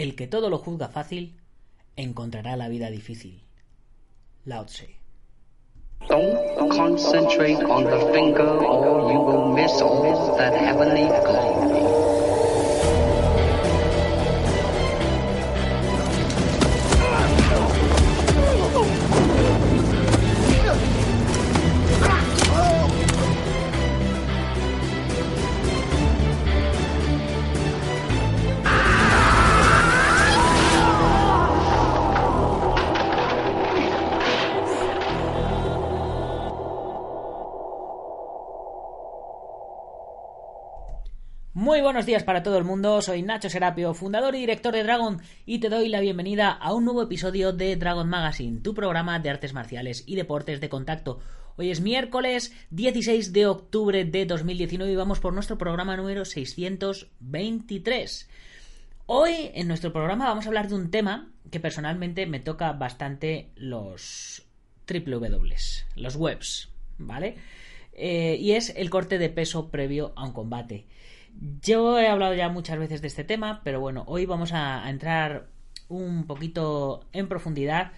El que todo lo juzga fácil, encontrará la vida difícil. Lao Tse. Don't concentrate on the finger or you will miss all that heavenly glory. Buenos días para todo el mundo, soy Nacho Serapio, fundador y director de Dragon, y te doy la bienvenida a un nuevo episodio de Dragon Magazine, tu programa de artes marciales y deportes de contacto. Hoy es miércoles 16 de octubre de 2019 y vamos por nuestro programa número 623. Hoy en nuestro programa vamos a hablar de un tema que personalmente me toca bastante los triple W, los webs, ¿vale? Eh, y es el corte de peso previo a un combate. Yo he hablado ya muchas veces de este tema, pero bueno, hoy vamos a, entrar un poquito en profundidad.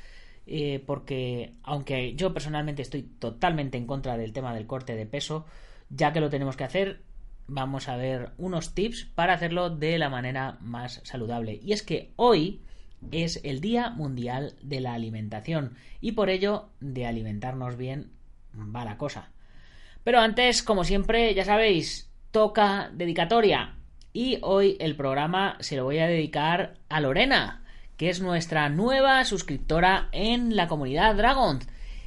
Eh, porque aunque yo personalmente estoy totalmente en contra del tema del corte de peso, ya que lo tenemos que hacer, vamos a ver unos tips para hacerlo de la manera más saludable. Y es que hoy es el Día Mundial de la Alimentación y por ello de alimentarnos bien va la cosa. Pero antes, como siempre, ya sabéis, toca dedicatoria. Y hoy el programa se lo voy a dedicar a Lorena, que es nuestra nueva suscriptora en la comunidad Dragon.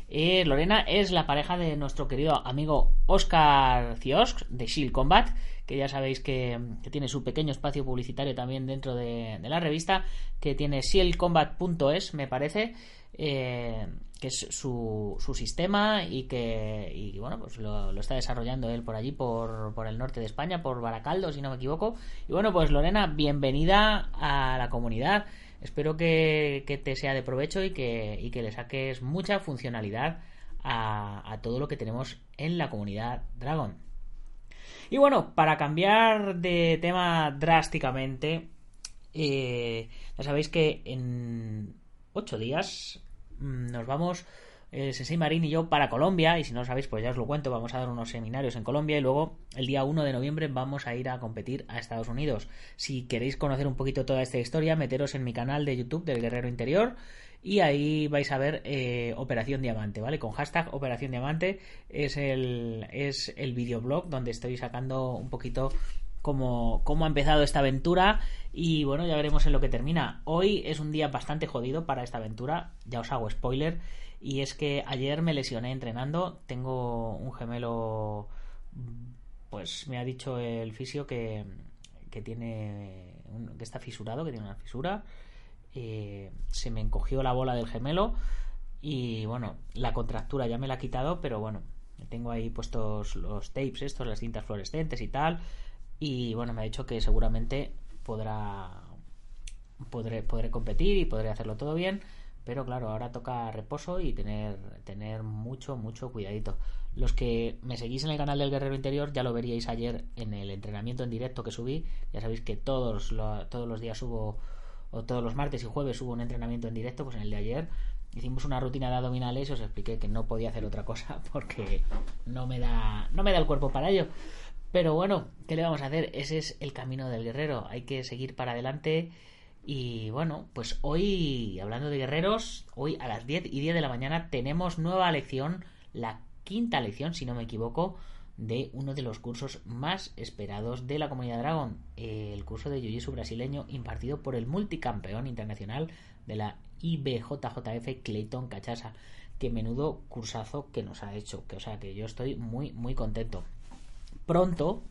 Eh, Lorena es la pareja de nuestro querido amigo Oscar Ciosk de Shield Combat, que ya sabéis que, tiene su pequeño espacio publicitario también dentro de, de la revista, que tiene shieldcombat.es, me parece. Eh, que es su, su sistema y que y bueno pues lo, está desarrollando él por allí por, por, el norte de España por Baracaldo si no me equivoco. Y bueno pues Lorena bienvenida a la comunidad. Espero que, te sea de provecho y que, y que le saques mucha funcionalidad a, a todo lo que tenemos en la comunidad Dragon y bueno para cambiar de tema drásticamente eh, ya sabéis que en ocho días Mm, nos vamos el Sensei Marín y yo para Colombia, y si no lo sabéis, pues ya os lo cuento, vamos a dar unos seminarios en Colombia y luego el día 1 de noviembre vamos a ir a competir a Estados Unidos. Si queréis conocer un poquito toda esta historia, meteros en mi canal de YouTube del Guerrero Interior y ahí vais a ver eh, Operación Diamante, ¿vale? Con hashtag Operación Diamante es el, es el videoblog donde estoy sacando un poquito cómo, cómo ha empezado esta aventura y bueno, ya veremos en lo que termina. Hoy es un día bastante jodido para esta aventura, ya os hago spoiler, y es que ayer me lesioné entrenando, tengo un gemelo, pues me ha dicho el fisio que, que tiene, que está fisurado, que tiene una fisura, eh, se me encogió la bola del gemelo y bueno, la contractura ya me la ha quitado, pero bueno, tengo ahí puestos los tapes estos, las cintas fluorescentes y tal, y bueno, me ha dicho que seguramente podrá podré, podré competir y podré hacerlo todo bien pero claro, ahora toca reposo y tener, tener mucho, mucho cuidadito. Los que me seguís en el canal del Guerrero Interior ya lo veríais ayer en el entrenamiento en directo que subí. Ya sabéis que todos, todos los días subo, o todos los martes y jueves subo un entrenamiento en directo, pues en el de ayer hicimos una rutina de abdominales y os expliqué que no podía hacer otra cosa porque no me da, no me da el cuerpo para ello. Pero bueno, ¿qué le vamos a hacer? Ese es el camino del guerrero. Hay que seguir para adelante. Y bueno, pues hoy, hablando de guerreros, hoy a las 10 y 10 de la mañana tenemos nueva lección, la quinta lección, si no me equivoco, de uno de los cursos más esperados de la comunidad Dragon, el curso de Jiu-Jitsu brasileño impartido por el multicampeón internacional de la IBJJF Clayton Cachasa. Que menudo cursazo que nos ha hecho, que o sea que yo estoy muy muy contento pronto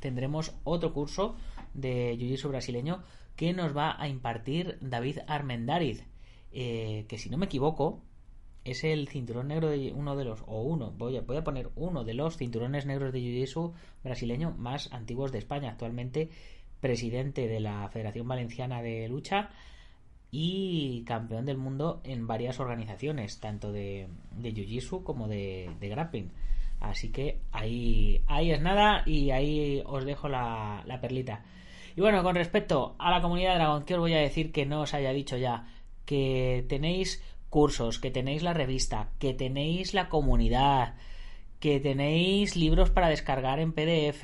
tendremos otro curso de Jiu-Jitsu brasileño que nos va a impartir David Armendariz, eh, que si no me equivoco es el cinturón negro de uno de los, o uno, voy a, voy a poner uno de los cinturones negros de Jiu-Jitsu brasileño más antiguos de España, actualmente presidente de la Federación Valenciana de Lucha y campeón del mundo en varias organizaciones, tanto de, de Jiu-Jitsu como de, de grappling. Así que ahí, ahí es nada y ahí os dejo la, la perlita. Y bueno, con respecto a la comunidad Dragon, ¿qué os voy a decir que no os haya dicho ya? Que tenéis cursos, que tenéis la revista, que tenéis la comunidad, que tenéis libros para descargar en PDF,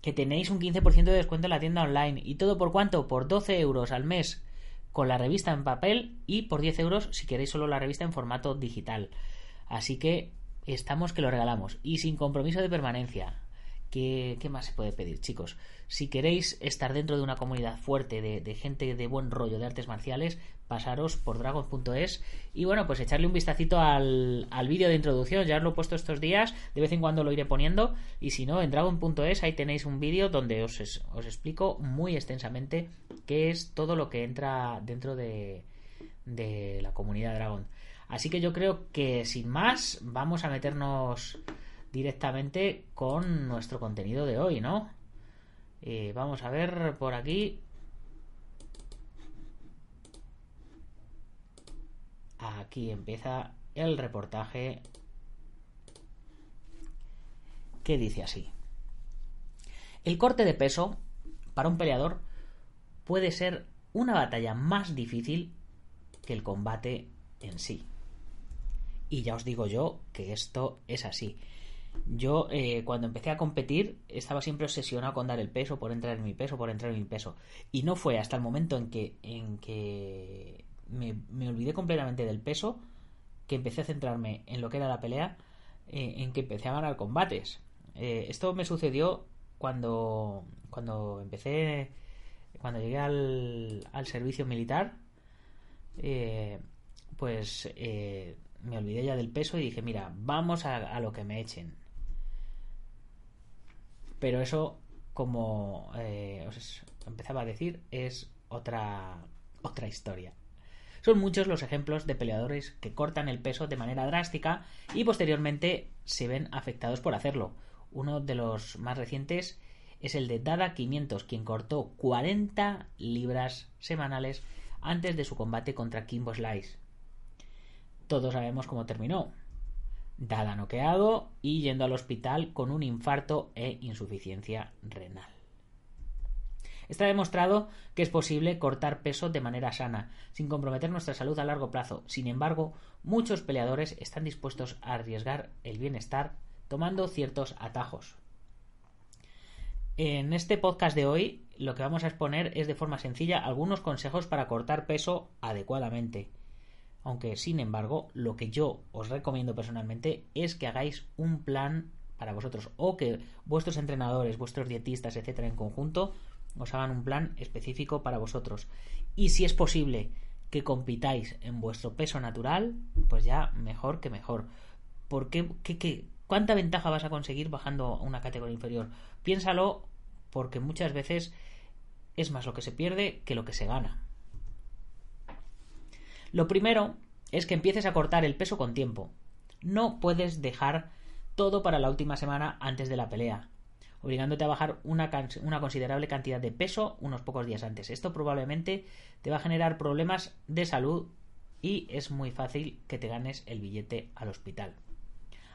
que tenéis un 15% de descuento en la tienda online. ¿Y todo por cuánto? Por 12 euros al mes con la revista en papel y por 10 euros si queréis solo la revista en formato digital. Así que estamos que lo regalamos y sin compromiso de permanencia. ¿Qué, ¿Qué, más se puede pedir, chicos? Si queréis estar dentro de una comunidad fuerte de, gente de buen rollo de artes marciales, pasaros por dragon.es y bueno, pues echarle un vistacito al, al vídeo de introducción. Ya os lo he puesto estos días, de vez en cuando lo iré poniendo. Y si no, en dragon.es ahí tenéis un vídeo donde os, os explico muy extensamente qué es todo lo que entra dentro de, de la comunidad Dragon. Así que yo creo que sin más, vamos a meternos directamente con nuestro contenido de hoy, ¿no? Eh, vamos a ver por aquí. Aquí empieza el reportaje que dice así. El corte de peso para un peleador puede ser una batalla más difícil que el combate en sí. Y ya os digo yo que esto es así. Yo eh, cuando empecé a competir estaba siempre obsesionado con dar el peso, por entrar en mi peso, por entrar en mi peso. Y no fue hasta el momento en que, en que me, me olvidé completamente del peso que empecé a centrarme en lo que era la pelea, eh, en que empecé a ganar combates. Eh, esto me sucedió cuando, cuando empecé, cuando llegué al, al servicio militar, pues me olvidé ya del peso y dije, mira, vamos a, lo que me echen. Pero eso, como eh, os empezaba a decir, es otra, otra historia. Son muchos los ejemplos de peleadores que cortan el peso de manera drástica y posteriormente se ven afectados por hacerlo. Uno de los más recientes es el de Dada 500, quien cortó 40 libras semanales antes de su combate contra Kimbo Slice. Todos sabemos cómo terminó. Dada noqueado y yendo al hospital con un infarto e insuficiencia renal. Está demostrado que es posible cortar peso de manera sana, sin comprometer nuestra salud a largo plazo. Sin embargo, muchos peleadores están dispuestos a arriesgar el bienestar tomando ciertos atajos. En este podcast de hoy lo que vamos a exponer es de forma sencilla algunos consejos para cortar peso adecuadamente. Aunque, sin embargo, lo que yo os recomiendo personalmente es que hagáis un plan para vosotros o que vuestros entrenadores, vuestros dietistas, etcétera, en conjunto os hagan un plan específico para vosotros. Y si es posible que compitáis en vuestro peso natural, pues ya mejor que mejor. ¿Por qué, qué, ¿Cuánta ventaja vas a conseguir bajando una categoría inferior? Piénsalo porque muchas veces es más lo que se pierde que lo que se gana. Lo primero es que empieces a cortar el peso con tiempo. No puedes dejar todo para la última semana antes de la pelea obligándote a bajar una, considerable cantidad de peso unos pocos días antes. Esto probablemente te va a generar problemas de salud y es muy fácil que te ganes el billete al hospital.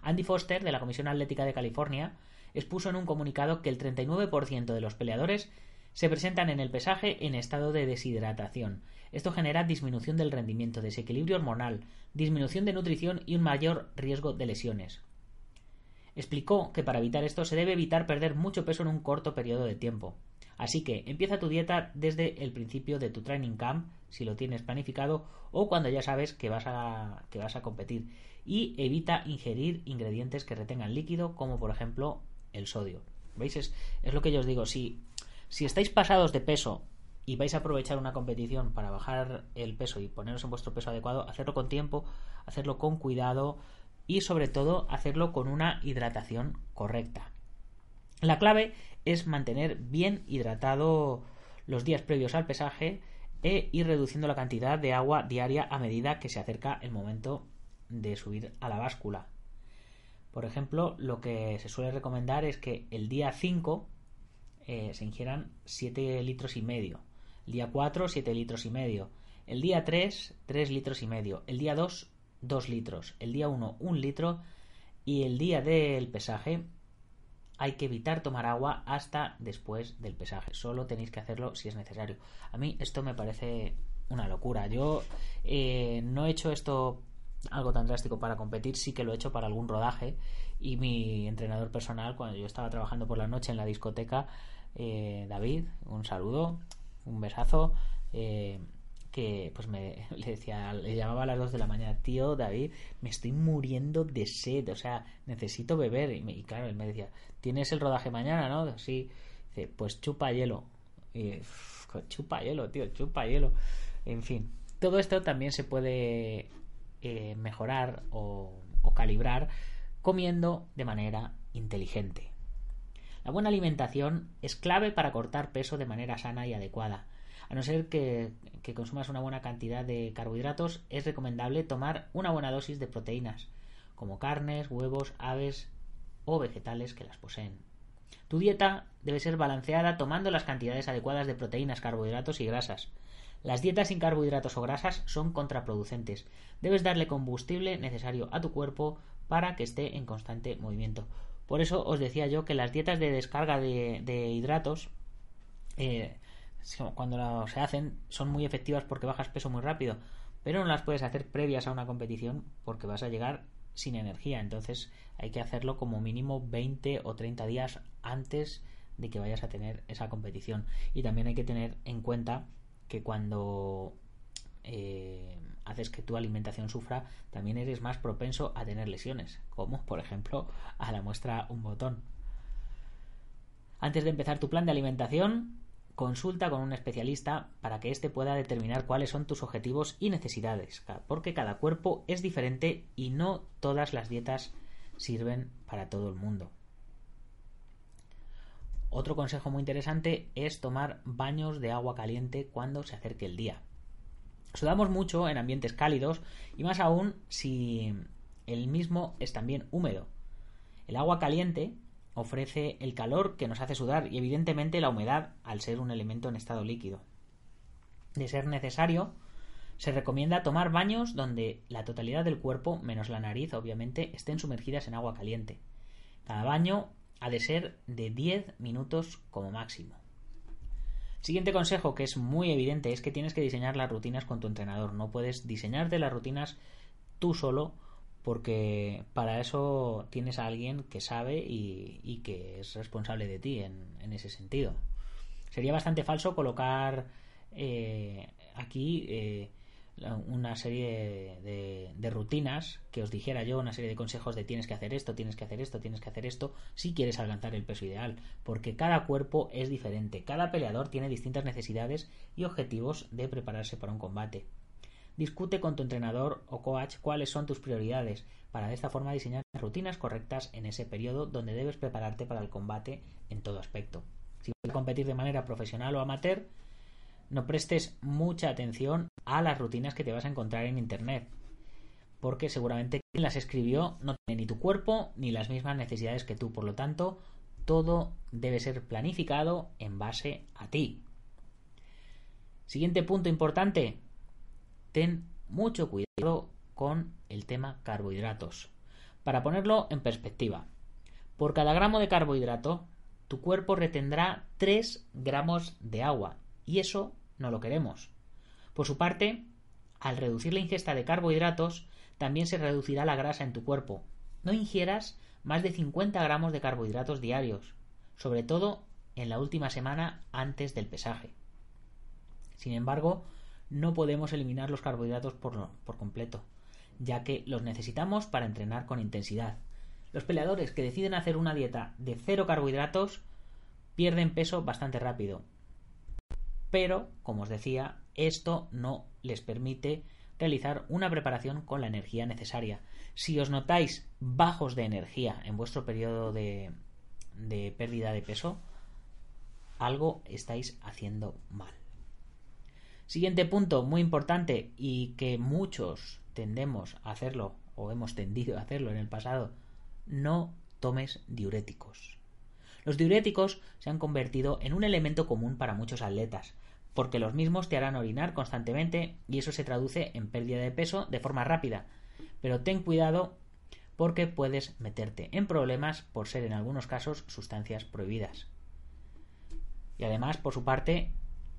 Andy Foster, de la Comisión Atlética de California, expuso en un comunicado que el 39% de los peleadores se presentan en el pesaje en estado de deshidratación. Esto genera disminución del rendimiento, desequilibrio hormonal, disminución de nutrición y un mayor riesgo de lesiones. Explicó que para evitar esto se debe evitar perder mucho peso en un corto periodo de tiempo. Así que empieza tu dieta desde el principio de tu training camp, si lo tienes planificado, o cuando ya sabes que vas a, que vas a competir. Y evita ingerir ingredientes que retengan líquido, como por ejemplo el sodio. ¿Veis? Es, es lo que yo os digo. Si, si estáis pasados de peso y vais a aprovechar una competición para bajar el peso y poneros en vuestro peso adecuado, hacerlo con tiempo, hacerlo con cuidado, y sobre todo hacerlo con una hidratación correcta. La clave es mantener bien hidratado los días previos al pesaje e ir reduciendo la cantidad de agua diaria a medida que se acerca el momento de subir a la báscula. Por ejemplo, lo que se suele recomendar es que el día 5 eh, se ingieran 7 litros y medio, el día 4 7 litros y medio, el día 3 3 litros y medio, el día 2 2 litros, el día 1 1 litro. Y el día del pesaje hay que evitar tomar agua hasta después del pesaje. Solo tenéis que hacerlo si es necesario. A mí esto me parece una locura. Yo eh, no he hecho esto algo tan drástico para competir, sí que lo he hecho para algún rodaje. Y mi entrenador personal, cuando yo estaba trabajando por la noche en la discoteca, eh, David, un saludo, un besazo, eh, que pues me le decía, le llamaba a las 2 de la mañana, tío David, me estoy muriendo de sed, o sea, necesito beber. Y, claro, él me decía, ¿tienes el rodaje mañana, no? Sí, dice, pues chupa hielo. Y chupa hielo, tío, chupa hielo. En fin, todo esto también se puede eh, mejorar o calibrar comiendo de manera inteligente. La buena alimentación es clave para cortar peso de manera sana y adecuada. A no ser que, consumas una buena cantidad de carbohidratos, es recomendable tomar una buena dosis de proteínas, como carnes, huevos, aves o vegetales que las poseen. Tu dieta debe ser balanceada tomando las cantidades adecuadas de proteínas, carbohidratos y grasas. Las dietas sin carbohidratos o grasas son contraproducentes. Debes darle combustible necesario a tu cuerpo para que esté en constante movimiento. Por eso os decía yo que las dietas de descarga de, hidratos eh, cuando se hacen son muy efectivas porque bajas peso muy rápido, pero no las puedes hacer previas a una competición porque vas a llegar sin energía. Entonces hay que hacerlo como mínimo 20 o 30 días antes de que vayas a tener esa competición. Y también hay que tener en cuenta que cuando eh, haces que tu alimentación sufra, también eres más propenso a tener lesiones, como por ejemplo a la muestra un botón. Antes de empezar tu plan de alimentación, Consulta con un especialista para que éste pueda determinar cuáles son tus objetivos y necesidades, porque cada cuerpo es diferente y no todas las dietas sirven para todo el mundo. Otro consejo muy interesante es tomar baños de agua caliente cuando se acerque el día. Sudamos mucho en ambientes cálidos y más aún si el mismo es también húmedo. El agua caliente ofrece el calor que nos hace sudar y evidentemente la humedad al ser un elemento en estado líquido. De ser necesario, se recomienda tomar baños donde la totalidad del cuerpo, menos la nariz, obviamente, estén sumergidas en agua caliente. Cada baño ha de ser de 10 minutos como máximo. Siguiente consejo que es muy evidente es que tienes que diseñar las rutinas con tu entrenador. No puedes diseñarte las rutinas tú solo porque para eso tienes a alguien que sabe y, que es responsable de ti en, ese sentido. Sería bastante falso colocar eh, aquí eh, una serie de, rutinas que os dijera yo, una serie de consejos de tienes que hacer esto, tienes que hacer esto, tienes que hacer esto, si quieres alcanzar el peso ideal, porque cada cuerpo es diferente, cada peleador tiene distintas necesidades y objetivos de prepararse para un combate. Discute con tu entrenador o coach cuáles son tus prioridades para de esta forma diseñar rutinas correctas en ese periodo donde debes prepararte para el combate en todo aspecto. Si a competir de manera profesional o amateur, no prestes mucha atención a las rutinas que te vas a encontrar en Internet, porque seguramente quien las escribió no tiene ni tu cuerpo ni las mismas necesidades que tú, por lo tanto, todo debe ser planificado en base a ti. Siguiente punto importante, ten mucho cuidado con el tema carbohidratos. Para ponerlo en perspectiva, por cada gramo de carbohidrato, tu cuerpo retendrá 3 gramos de agua, y eso no lo queremos. Por su parte, al reducir la ingesta de carbohidratos, también se reducirá la grasa en tu cuerpo. No ingieras más de 50 gramos de carbohidratos diarios, sobre todo en la última semana antes del pesaje. Sin embargo, no podemos eliminar los carbohidratos por, por completo, ya que los necesitamos para entrenar con intensidad. Los peleadores que deciden hacer una dieta de cero carbohidratos pierden peso bastante rápido. Pero, como os decía, esto no les permite realizar una preparación con la energía necesaria. Si os notáis bajos de energía en vuestro periodo de, pérdida de peso, algo estáis haciendo mal. Siguiente punto muy importante y que muchos tendemos a hacerlo o hemos tendido a hacerlo en el pasado, no tomes diuréticos. Los diuréticos se han convertido en un elemento común para muchos atletas, porque los mismos te harán orinar constantemente y eso se traduce en pérdida de peso de forma rápida. Pero ten cuidado porque puedes meterte en problemas por ser en algunos casos sustancias prohibidas. Y además, por su parte,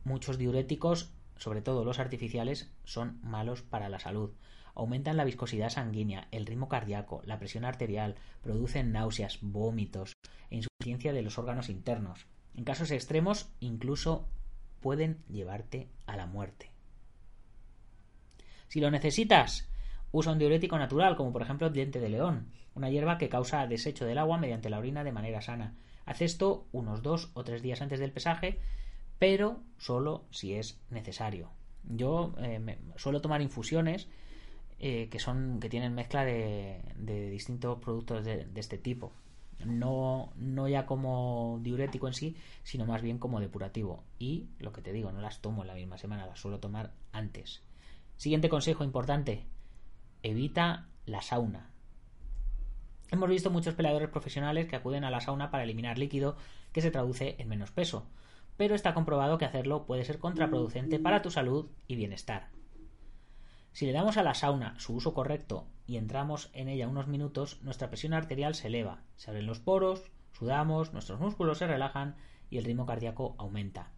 muchos diuréticos, sobre todo los artificiales, son malos para la salud. Aumentan la viscosidad sanguínea, el ritmo cardíaco, la presión arterial, producen náuseas, vómitos e de los órganos internos. En casos extremos, incluso pueden llevarte a la muerte. Si lo necesitas, usa un diurético natural, como por ejemplo diente de león, una hierba que causa desecho del agua mediante la orina de manera sana. Haz esto unos dos o tres días antes del pesaje, pero solo si es necesario. Yo eh, suelo tomar infusiones eh, que son que tienen mezcla de, distintos productos de, este tipo. No, no ya como diurético en sí, sino más bien como depurativo. Y lo que te digo, no las tomo en la misma semana, las suelo tomar antes. Siguiente consejo importante, evita la sauna. Hemos visto muchos peleadores profesionales que acuden a la sauna para eliminar líquido que se traduce en menos peso, pero está comprobado que hacerlo puede ser contraproducente para tu salud y bienestar. Si le damos a la sauna su uso correcto y entramos en ella unos minutos, nuestra presión arterial se eleva, se abren los poros, sudamos, nuestros músculos se relajan y el ritmo cardíaco aumenta.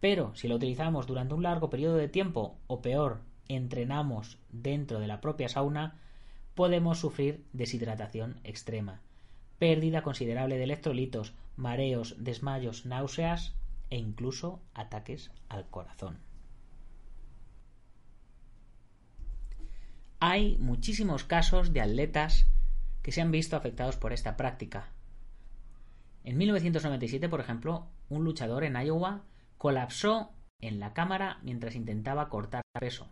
Pero si lo utilizamos durante un largo periodo de tiempo, o peor, entrenamos dentro de la propia sauna, podemos sufrir deshidratación extrema, pérdida considerable de electrolitos, mareos, desmayos, náuseas e incluso ataques al corazón. Hay muchísimos casos de atletas que se han visto afectados por esta práctica. En 1997, por ejemplo, un luchador en Iowa colapsó en la cámara mientras intentaba cortar peso.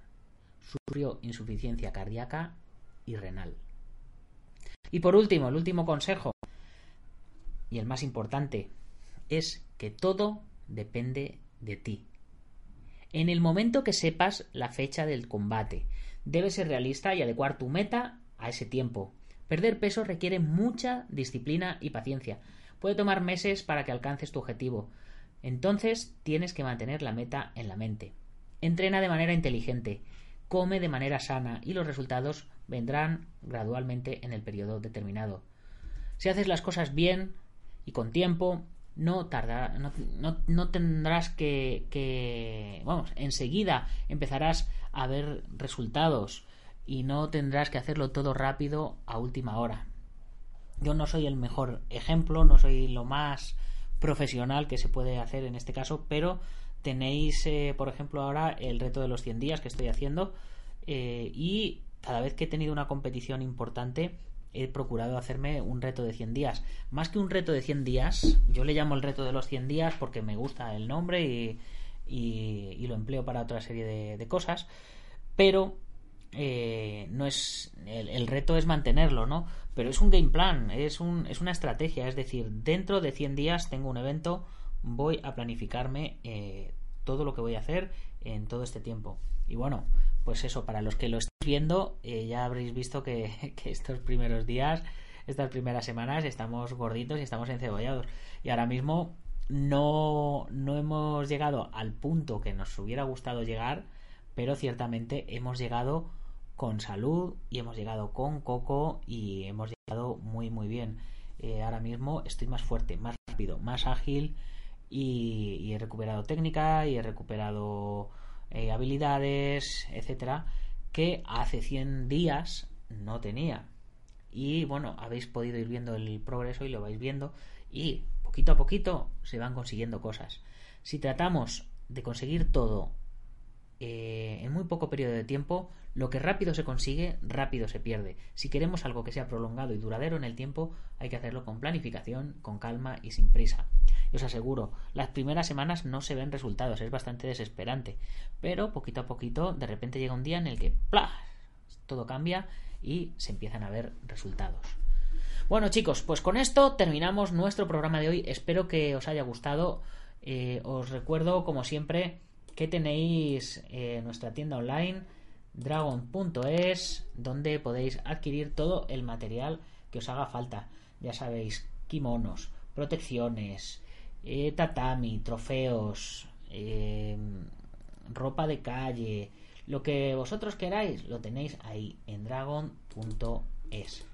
Sufrió insuficiencia cardíaca y renal. Y por último, el último consejo, y el más importante, es que todo depende de ti. En el momento que sepas la fecha del combate, debes ser realista y adecuar tu meta a ese tiempo. Perder peso requiere mucha disciplina y paciencia. Puede tomar meses para que alcances tu objetivo. Entonces tienes que mantener la meta en la mente. Entrena de manera inteligente, come de manera sana y los resultados vendrán gradualmente en el periodo determinado. Si haces las cosas bien y con tiempo, no tarda, no, tendrás que, que, vamos, enseguida empezarás a ver resultados y no tendrás que hacerlo todo rápido a última hora. Yo no soy el mejor ejemplo, no soy lo más profesional que se puede hacer en este caso, pero tenéis, eh, por ejemplo, ahora el reto de los 100 días que estoy haciendo eh, y cada vez que he tenido una competición importante he procurado hacerme un reto de 100 días. Más que un reto de 100 días, yo le llamo el reto de los 100 días porque me gusta el nombre y, y, lo empleo para otra serie de, cosas, pero eh, no es el, reto es mantenerlo, ¿no? Pero es un game plan, es, un, es una estrategia, es decir, dentro de 100 días tengo un evento, voy a planificarme eh, todo lo que voy a hacer en todo este tiempo. Y bueno, pues eso, para los que lo estéis viendo, eh, ya habréis visto que, estos primeros días, estas primeras semanas, estamos gorditos y estamos encebollados. Y ahora mismo no, no hemos llegado al punto que nos hubiera gustado llegar, pero ciertamente hemos llegado con salud y hemos llegado con coco y hemos llegado muy muy bien. Eh, ahora mismo estoy más fuerte, más rápido, más ágil y he recuperado técnica y he recuperado eh, habilidades, etcétera, que hace 100 días no tenía. Y bueno, habéis podido ir viendo el progreso y lo vais viendo y poquito a poquito se van consiguiendo cosas. Si tratamos de conseguir todo eh, en muy poco periodo de tiempo, lo que rápido se consigue, rápido se pierde. Si queremos algo que sea prolongado y duradero en el tiempo, hay que hacerlo con planificación, con calma y sin prisa. Os aseguro, las primeras semanas no se ven resultados, es bastante desesperante, pero poquito a poquito, de repente llega un día en el que ¡plah! todo cambia y se empiezan a ver resultados. Bueno chicos, pues con esto terminamos nuestro programa de hoy. Espero que os haya gustado. Eh, os recuerdo, como siempre, que tenéis eh, nuestra tienda online dragon.es donde podéis adquirir todo el material que os haga falta. Ya sabéis, kimonos, protecciones, eh, tatami, trofeos, ropa de calle, lo que vosotros queráis, lo tenéis ahí en dragon.es.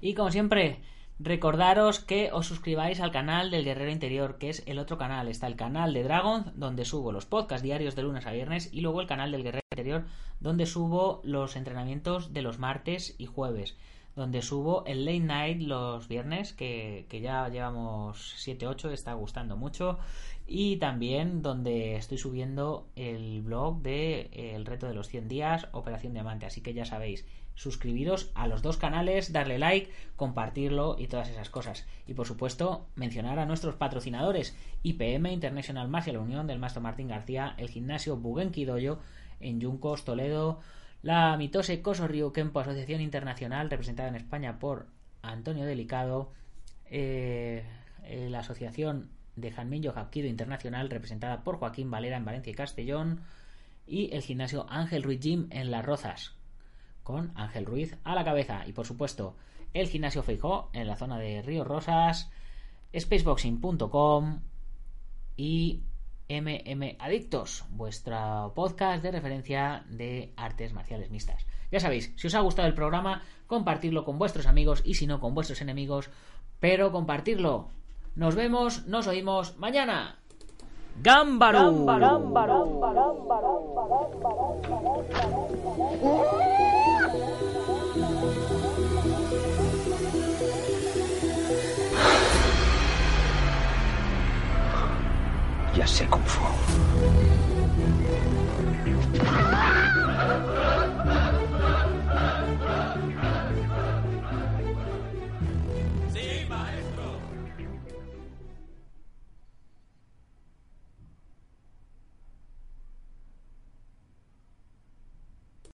Y como siempre, recordaros que os suscribáis al canal del Guerrero Interior, que es el otro canal. Está el canal de Dragon, donde subo los podcasts diarios de lunes a viernes, y luego el canal del Guerrero Interior, donde subo los entrenamientos de los martes y jueves donde subo el late night los viernes, que, ya llevamos 7-8, está gustando mucho. Y también donde estoy subiendo el blog de eh, El reto de los 100 días, Operación Diamante. Así que ya sabéis, suscribiros a los dos canales, darle like, compartirlo y todas esas cosas. Y por supuesto, mencionar a nuestros patrocinadores, IPM International Martial Unión del Maestro Martín García, el gimnasio Bugenki Doyo en Yuncos, Toledo, la Mitose Koso Kempo Asociación Internacional, representada en España por Antonio Delicado, eh, eh, la Asociación de Janmin Hapkido Internacional, representada por Joaquín Valera en Valencia y Castellón, y el gimnasio Ángel Ruiz Gym en Las Rozas, con Ángel Ruiz a la cabeza. Y por supuesto, el gimnasio Feijó en la zona de Río Rosas, spaceboxing.com y MM Adictos, vuestro podcast de referencia de artes marciales mixtas. Ya sabéis, si os ha gustado el programa, compartirlo con vuestros amigos y si no con vuestros enemigos, pero compartirlo. Nos vemos, nos oímos mañana. ¡Gámbaro! ya sé Kung Fu.